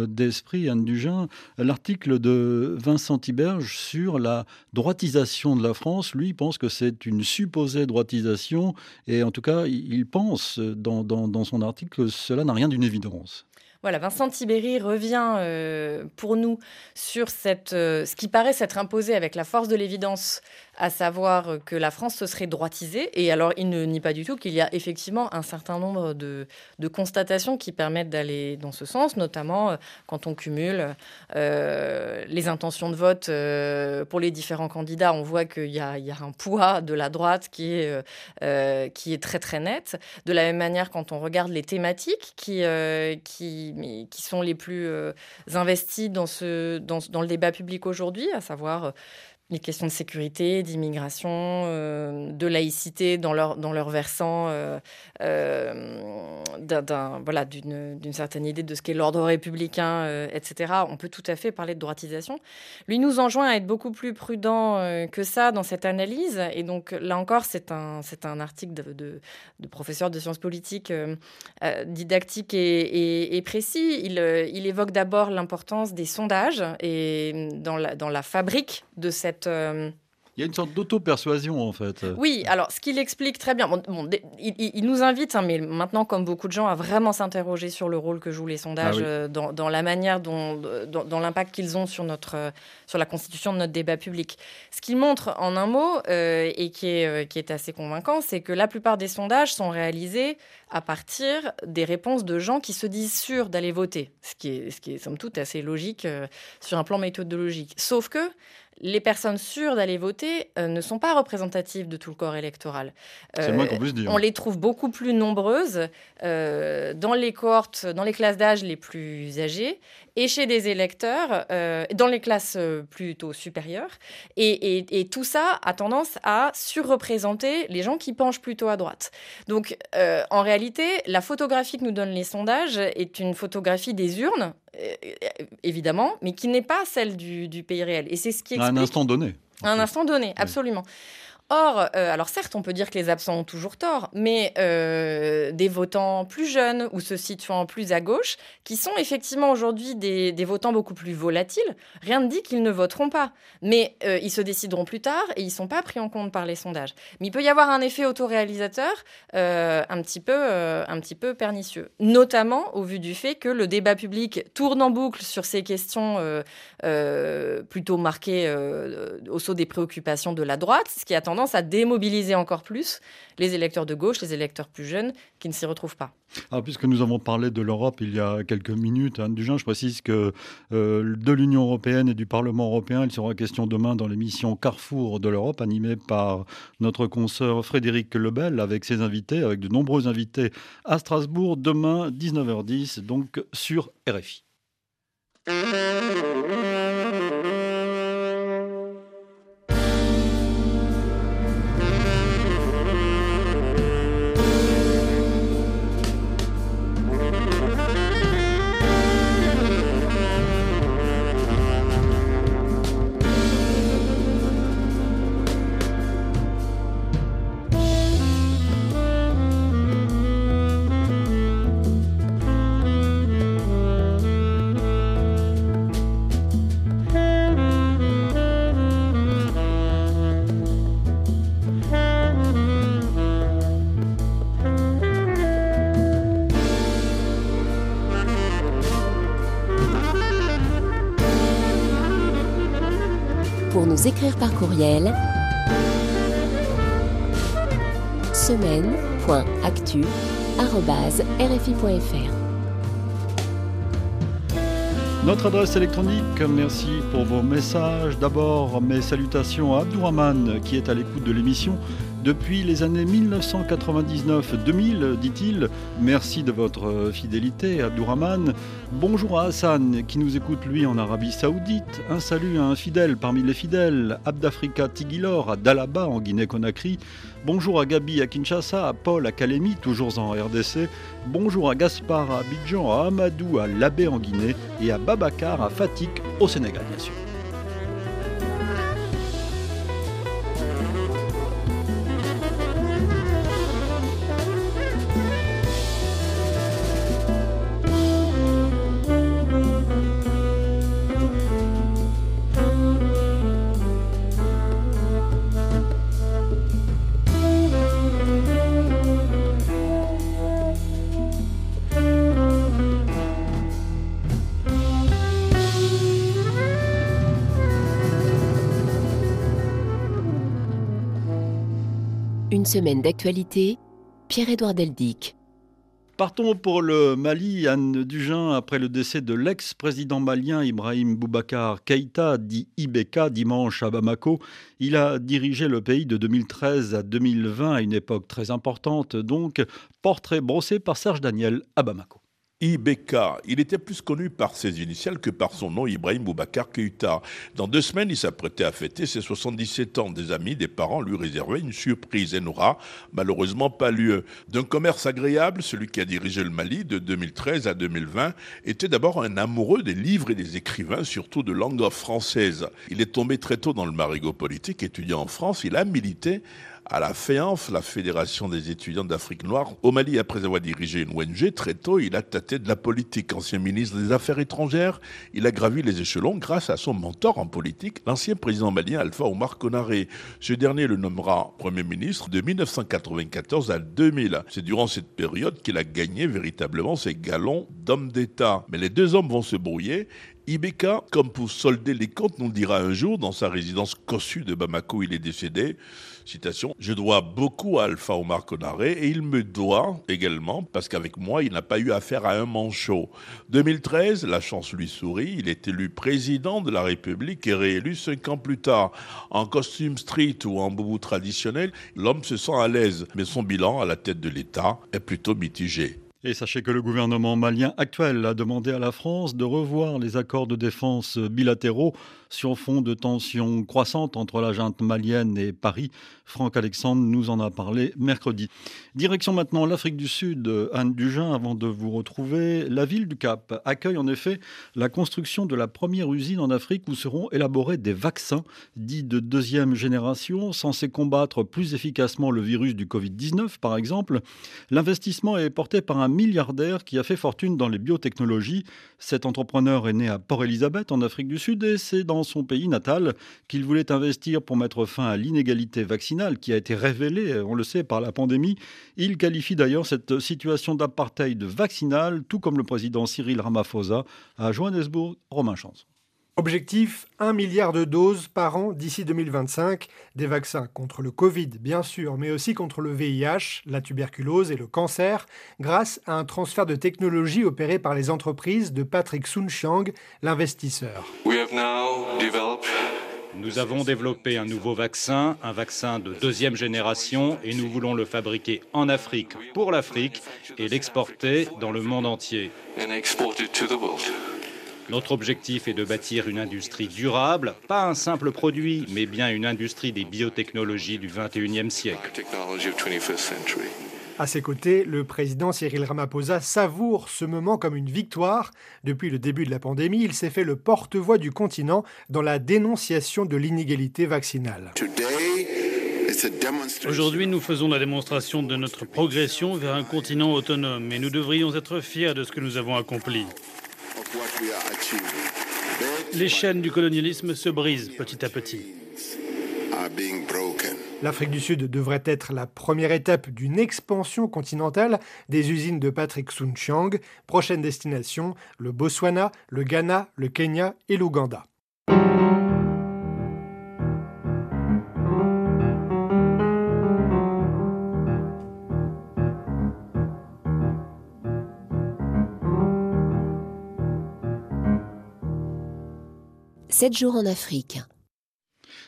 d'Esprit, Anne Dugin, l'article de Vincent Tiberge sur la droitisation de la France. Lui pense que c'est une supposée droitisation et en tout cas, il pense dans, dans son article que cela n'a rien d'une évidence. Voilà, Vincent Tibéry revient euh, pour nous sur cette, euh, ce qui paraît s'être imposé avec la force de l'évidence, à savoir que la France se serait droitisée. Et alors, il ne nie pas du tout qu'il y a effectivement un certain nombre de, constatations qui permettent d'aller dans ce sens, notamment euh, quand on cumule les intentions de vote pour les différents candidats. On voit qu'il y, a un poids de la droite qui est, qui est très très net. De la même manière, quand on regarde les thématiques qui, qui qui, sont les plus euh, investis dans, ce, dans, le débat public aujourd'hui, à savoir euh, les questions de sécurité, d'immigration, euh, de laïcité dans leur, dans leur versant, euh, euh, voilà, d'une certaine idée de ce qu'est l'ordre républicain, etc. On peut tout à fait parler de droitisation. Lui nous enjoint à être beaucoup plus prudent que ça dans cette analyse. Et donc là encore, c'est un, un article de, de, professeur de sciences politiques didactique et, et, précis. Il, il évoque d'abord l'importance des sondages et dans la, dans la fabrique de cette euh, il y a une sorte d'auto-persuasion en fait. Oui, alors ce qu'il explique très bien, bon, il, nous invite, hein, mais maintenant comme beaucoup de gens, à vraiment s'interroger sur le rôle que jouent les sondages ah euh, dans, la manière dont, dans, l'impact qu'ils ont sur, notre, euh, sur la constitution de notre débat public. Ce qu'il montre en un mot, et qui est, qui est assez convaincant, c'est que la plupart des sondages sont réalisés à partir des réponses de gens qui se disent sûrs d'aller voter, ce qui est, ce qui est somme toute assez logique sur un plan méthodologique. Sauf que les personnes sûres d'aller voter euh, ne sont pas représentatives de tout le corps électoral. Euh, dire. On les trouve beaucoup plus nombreuses euh, dans les cohortes, dans les classes d'âge les plus âgées et chez des électeurs, dans les classes plutôt supérieures. Et, et, tout ça a tendance à surreprésenter les gens qui penchent plutôt à droite. Donc, en réalité, la photographie que nous donnent les sondages est une photographie des urnes évidemment, mais qui n'est pas celle du, pays réel. Et c'est ce qui explique... À un instant donné. À un instant donné, absolument. Or, euh, alors certes, on peut dire que les absents ont toujours tort, mais euh, des votants plus jeunes ou se situant plus à gauche, qui sont effectivement aujourd'hui des, votants beaucoup plus volatiles, rien ne dit qu'ils ne voteront pas. Mais euh, ils se décideront plus tard et ils ne sont pas pris en compte par les sondages. Mais il peut y avoir un effet autoréalisateur un, petit peu, un petit peu pernicieux, notamment au vu du fait que le débat public tourne en boucle sur ces questions plutôt marquées au saut des préoccupations de la droite, ce qui attend à démobiliser encore plus les électeurs de gauche, les électeurs plus jeunes qui ne s'y retrouvent pas. Puisque nous avons parlé de l'Europe il y a quelques minutes, Anne Dugin, je précise que euh, de l'Union européenne et du Parlement européen, il sera question demain dans l'émission Carrefour de l'Europe, animée par notre consoeur Frédéric Lebel, avec ses invités, avec de nombreux invités à Strasbourg, demain 19h10, donc sur RFI. Écrire par courriel semaine.actu.rfi.fr. Notre adresse électronique, merci pour vos messages. D'abord, mes salutations à Abdourahman qui est à l'écoute de l'émission depuis les années 1999-2000, dit-il. Merci de votre fidélité, Abdourahman. Bonjour à Hassan, qui nous écoute lui en Arabie Saoudite. Un salut à un fidèle parmi les fidèles, Abdafrika Tigilor à Dalaba en Guinée-Conakry. Bonjour à Gabi à Kinshasa, à Paul à Kalemi, toujours en RDC. Bonjour à Gaspard à Abidjan, à Amadou à Labé en Guinée et à Babacar à Fatik au Sénégal, bien sûr. Semaine d'actualité, Pierre-Édouard Deldic. Partons pour le Mali, Anne Dugin, après le décès de l'ex-président malien Ibrahim Boubacar Keïta, dit Ibeka, dimanche à Bamako. Il a dirigé le pays de 2013 à 2020, à une époque très importante, donc portrait brossé par Serge Daniel à Bamako. Ibeka. Il était plus connu par ses initiales que par son nom, Ibrahim Boubacar Keïta. Dans deux semaines, il s'apprêtait à fêter ses 77 ans. Des amis, des parents lui réservaient une surprise et n'aura malheureusement pas lieu. D'un commerce agréable, celui qui a dirigé le Mali de 2013 à 2020 était d'abord un amoureux des livres et des écrivains, surtout de langue française. Il est tombé très tôt dans le marigot politique, étudiant en France. Il a milité à la FEANF, la Fédération des étudiants d'Afrique noire. Au Mali, après avoir dirigé une ONG, très tôt, il a tâté de la politique. Ancien ministre des Affaires étrangères, il a gravi les échelons grâce à son mentor en politique, l'ancien président malien Alpha Omar Konaré. Ce dernier le nommera Premier ministre de 1994 à 2000. C'est durant cette période qu'il a gagné véritablement ses galons d'homme d'État. Mais les deux hommes vont se brouiller Ibeka, comme pour solder les comptes, nous dira un jour dans sa résidence cossue de Bamako, il est décédé. Citation, je dois beaucoup à Alpha Omar Konaré et il me doit également parce qu'avec moi, il n'a pas eu affaire à un manchot. 2013, la chance lui sourit, il est élu président de la République et réélu cinq ans plus tard. En costume street ou en boubou traditionnel, l'homme se sent à l'aise, mais son bilan à la tête de l'État est plutôt mitigé. Et sachez que le gouvernement malien actuel a demandé à la France de revoir les accords de défense bilatéraux sur fond de tensions croissantes entre la junte malienne et Paris. Franck Alexandre nous en a parlé mercredi. Direction maintenant l'Afrique du Sud, Anne Dugin, avant de vous retrouver. La ville du Cap accueille en effet la construction de la première usine en Afrique où seront élaborés des vaccins dits de deuxième génération, censés combattre plus efficacement le virus du Covid-19 par exemple. L'investissement est porté par un milliardaire qui a fait fortune dans les biotechnologies. Cet entrepreneur est né à Port-Elizabeth en Afrique du Sud et c'est dans son pays natal qu'il voulait investir pour mettre fin à l'inégalité vaccinale qui a été révélée, on le sait, par la pandémie. Il qualifie d'ailleurs cette situation d'apartheid vaccinal, tout comme le président Cyril Ramaphosa à Johannesburg, Romain Chance. Objectif 1 milliard de doses par an d'ici 2025, des vaccins contre le Covid bien sûr, mais aussi contre le VIH, la tuberculose et le cancer, grâce à un transfert de technologie opéré par les entreprises de Patrick Soon-Chiang, l'investisseur. Nous avons développé un nouveau vaccin, un vaccin de deuxième génération, et nous voulons le fabriquer en Afrique pour l'Afrique et l'exporter dans le monde entier. Notre objectif est de bâtir une industrie durable, pas un simple produit, mais bien une industrie des biotechnologies du 21e siècle. À ses côtés, le président Cyril Ramaphosa savoure ce moment comme une victoire. Depuis le début de la pandémie, il s'est fait le porte-voix du continent dans la dénonciation de l'inégalité vaccinale. Aujourd'hui, nous faisons la démonstration de notre progression vers un continent autonome et nous devrions être fiers de ce que nous avons accompli. Les chaînes du colonialisme se brisent petit à petit. L'Afrique du Sud devrait être la première étape d'une expansion continentale des usines de Patrick Soon-Chiang. Prochaine destination, le Botswana, le Ghana, le Kenya et l'Ouganda. 7 jours en Afrique.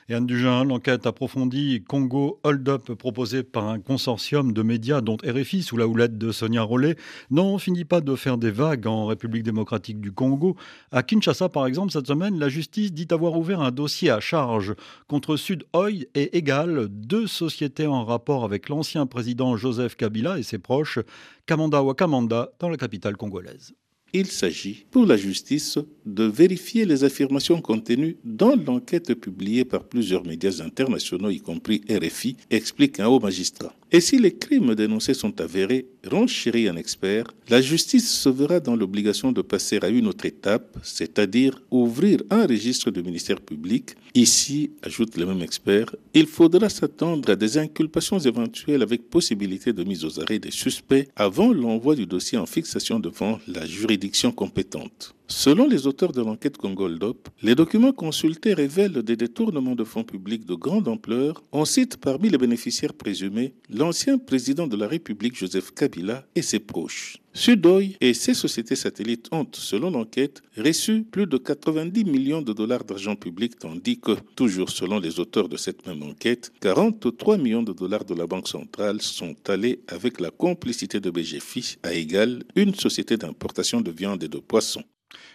Et Anne Dugin, l'enquête approfondie Congo Hold Up proposée par un consortium de médias dont RFI sous la houlette de Sonia Rollet n'en finit pas de faire des vagues en République démocratique du Congo. À Kinshasa par exemple cette semaine, la justice dit avoir ouvert un dossier à charge contre Sud Oil et Egal, deux sociétés en rapport avec l'ancien président Joseph Kabila et ses proches, Kamanda Wakamanda dans la capitale congolaise. Il s'agit pour la justice de vérifier les affirmations contenues dans l'enquête publiée par plusieurs médias internationaux, y compris RFI, explique un haut magistrat. Et si les crimes dénoncés sont avérés, renchérit un expert, la justice se verra dans l'obligation de passer à une autre étape, c'est-à-dire ouvrir un registre du ministère public. Ici, ajoute le même expert, il faudra s'attendre à des inculpations éventuelles avec possibilité de mise aux arrêts des suspects avant l'envoi du dossier en fixation devant la juridiction compétente. Selon les auteurs de l'enquête Congoldop, les documents consultés révèlent des détournements de fonds publics de grande ampleur. On cite parmi les bénéficiaires présumés l'ancien président de la République Joseph Kabila et ses proches. Sudoy et ses sociétés satellites ont, selon l'enquête, reçu plus de 90 millions de dollars d'argent public, tandis que, toujours selon les auteurs de cette même enquête, 43 millions de dollars de la Banque centrale sont allés avec la complicité de BGFI à égal une société d'importation de viande et de poissons.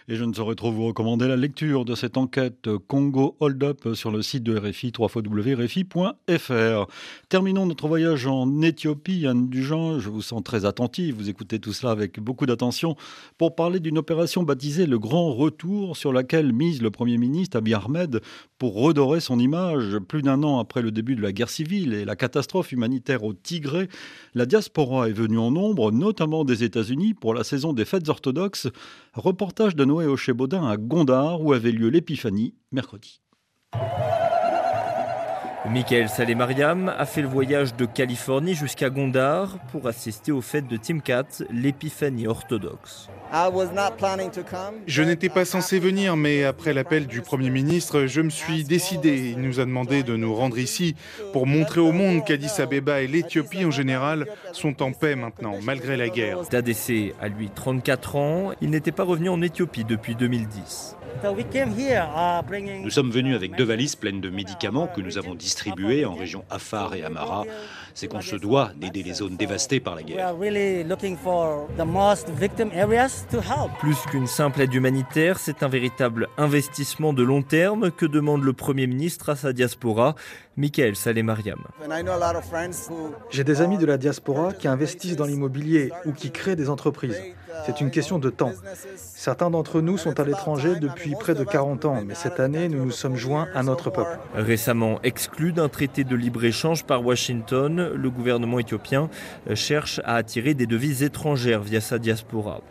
Et je ne saurais trop vous recommander la lecture de cette enquête Congo Hold Up sur le site de RFI, www.rfi.fr. Terminons notre voyage en Éthiopie. Anne Dugent, je vous sens très attentive, vous écoutez tout cela avec beaucoup d'attention, pour parler d'une opération baptisée Le Grand Retour, sur laquelle mise le Premier ministre Abiy Ahmed pour redorer son image. Plus d'un an après le début de la guerre civile et la catastrophe humanitaire au Tigré, la diaspora est venue en nombre, notamment des États-Unis, pour la saison des fêtes orthodoxes. Reportage de Noé Hocher-Baudin à Gondar, où avait lieu l'épiphanie mercredi. Michael Salé-Mariam a fait le voyage de Californie jusqu'à Gondar pour assister aux fêtes de Timkat, l'épiphanie orthodoxe. Je n'étais pas censé venir, mais après l'appel du Premier ministre, je me suis décidé. Il nous a demandé de nous rendre ici pour montrer au monde qu'Addis Abeba et l'Éthiopie en général sont en paix maintenant, malgré la guerre. Tadessé a lui 34 ans, il n'était pas revenu en Éthiopie depuis 2010. Nous sommes venus avec deux valises pleines de médicaments que nous avons distribués en région Afar et Amara. C'est qu'on se doit d'aider les zones dévastées par la guerre. Plus qu'une simple aide humanitaire, c'est un véritable investissement de long terme que demande le Premier ministre à sa diaspora, Michael Saleh-Mariam. J'ai des amis de la diaspora qui investissent dans l'immobilier ou qui créent des entreprises. C'est une question de temps. Certains d'entre nous sont à l'étranger depuis près de 40 ans, mais cette année, nous nous sommes joints à notre peuple. Récemment exclu d'un traité de libre-échange par Washington, le gouvernement éthiopien cherche à attirer des devises étrangères via sa diaspora.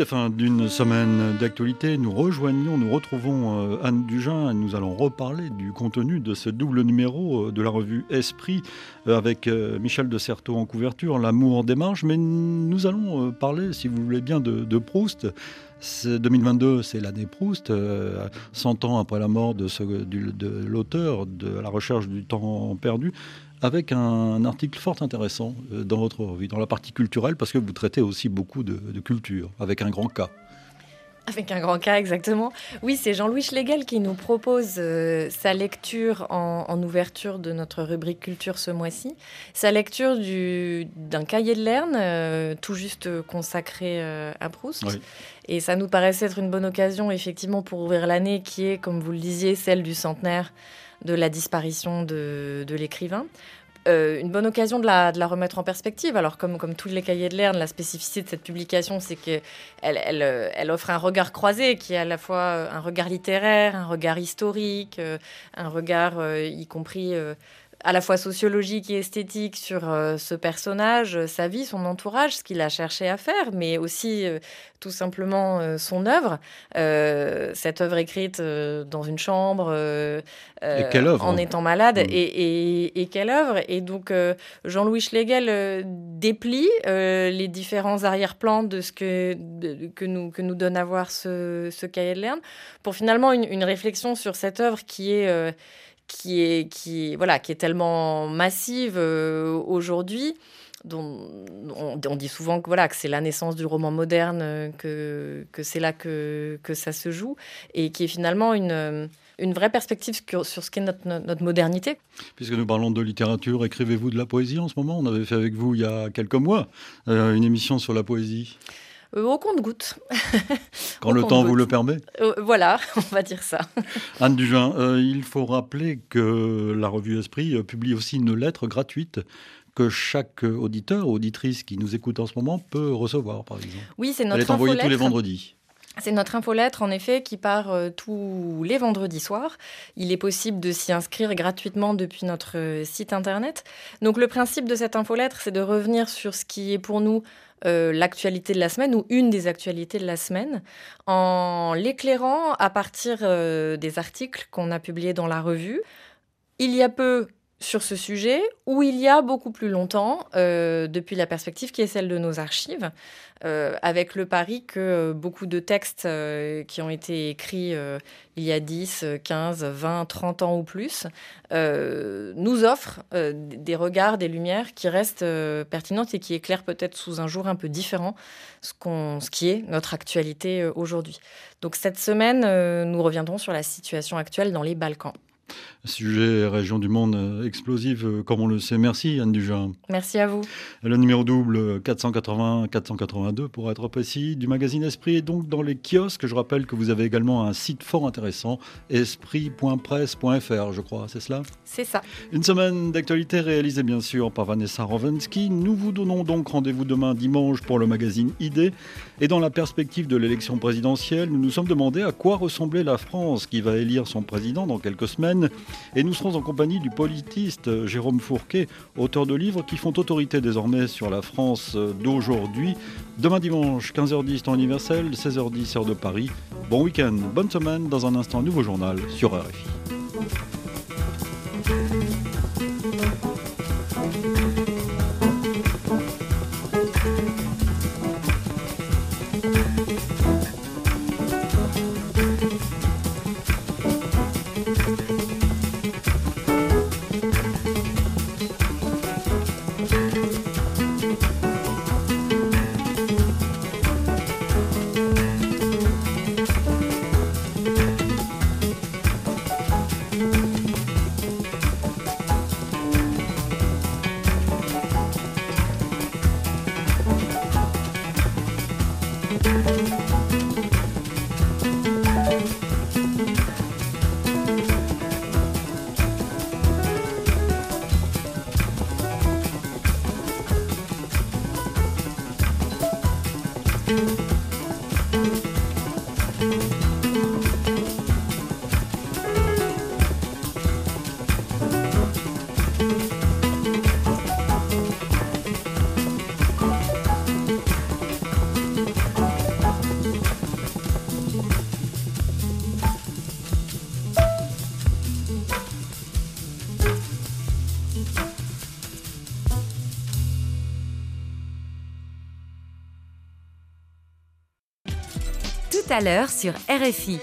Suite à fin d'une semaine d'actualité, nous rejoignons, nous retrouvons euh, Anne Dugin et nous allons reparler du contenu de ce double numéro euh, de la revue Esprit euh, avec Michel de Certeau en couverture, L'amour en démarche. Mais nous allons parler, si vous voulez bien, de Proust. 2022, c'est l'année Proust, 100 ans après la mort de, de l'auteur de La recherche du temps perdu avec un article fort intéressant euh, dans votre revue, dans la partie culturelle, parce que vous traitez aussi beaucoup de, culture, avec un grand cas. Avec un grand cas, exactement. Oui, c'est Jean-Louis Schlegel qui nous propose euh, sa lecture en, ouverture de notre rubrique culture ce mois-ci. Sa lecture d'un cahier de Lerne, euh, tout juste consacré à Proust. Et ça nous paraissait être une bonne occasion, effectivement, pour ouvrir l'année qui est, comme vous le disiez, celle du centenaire de la disparition de, l'écrivain. Euh, une bonne occasion de la, remettre en perspective. Alors, comme, tous les cahiers de Lerne, la spécificité de cette publication, c'est qu'elle elle, elle, offre un regard croisé, qui est à la fois un regard littéraire, un regard historique, euh, un regard y compris à la fois sociologique et esthétique sur euh, ce personnage, sa vie, son entourage, ce qu'il a cherché à faire, mais aussi euh, tout simplement euh, son œuvre. cette œuvre écrite dans une chambre, en étant malade, et, et, quelle œuvre. Et donc Jean-Louis Schlegel déplie les différents arrière-plans de ce que, que, nous, que nous donne à voir ce, ce cahier de Lerne, pour finalement une, une réflexion sur cette œuvre qui est qui est, qui, voilà, qui est tellement massive euh, aujourd'hui. Dont on, dit souvent que, voilà, que c'est la naissance du roman moderne, euh, que, que c'est là que, que ça se joue, et qui est finalement une, une vraie perspective sur, ce qu'est notre, notre, modernité. Puisque nous parlons de littérature, écrivez-vous de la poésie en ce moment? On avait fait avec vous il y a quelques mois euh, une émission sur la poésie. Euh, au compte-goutte. Quand le temps vous le permet euh, Voilà, on va dire ça. Anne Dujin, euh, il faut rappeler que la revue Esprit publie aussi une lettre gratuite que chaque auditeur ou auditrice qui nous écoute en ce moment peut recevoir, par exemple. Oui, c'est notre Elle est envoyée tous les vendredis. C'est notre infolettre, en effet, qui part tous les vendredis soirs. Il est possible de s'y inscrire gratuitement depuis notre site internet. Donc, le principe de cette infolettre, c'est de revenir sur ce qui est pour nous euh, l'actualité de la semaine ou une des actualités de la semaine en l'éclairant à partir euh, des articles qu'on a publiés dans la revue. Il y a peu sur ce sujet, ou il y a beaucoup plus longtemps, euh, depuis la perspective qui est celle de nos archives, euh, avec le pari que beaucoup de textes euh, qui ont été écrits il y a 10, 15, 20, 30 ans ou plus, nous offrent des regards, des lumières qui restent pertinentes et qui éclairent peut-être sous un jour un peu différent ce, ce qui est notre actualité aujourd'hui. Donc cette semaine, nous reviendrons sur la situation actuelle dans les Balkans. Sujet région du monde euh, explosive, euh, comme on le sait. Merci Anne Dujin. Merci à vous. Le numéro double 480-482 pour être précis du magazine Esprit est donc dans les kiosques. Je rappelle que vous avez également un site fort intéressant, esprit.presse.fr, je crois, c'est cela? C'est ça. Une semaine d'actualité réalisée bien sûr par Vanessa Rovensky. Nous vous donnons donc rendez-vous demain dimanche pour le magazine ID. Et dans la perspective de l'élection présidentielle, nous nous sommes demandé à quoi ressemblait la France qui va élire son président dans quelques semaines. Et nous serons en compagnie du politiste Jérôme Fourquet, auteur de livres qui font autorité désormais sur la France d'aujourd'hui. Demain dimanche, 15h10 temps universel, 16h10 heure de Paris. Bon week-end, bonne semaine. Dans un instant, nouveau journal sur RFI. L'heure sur RFI.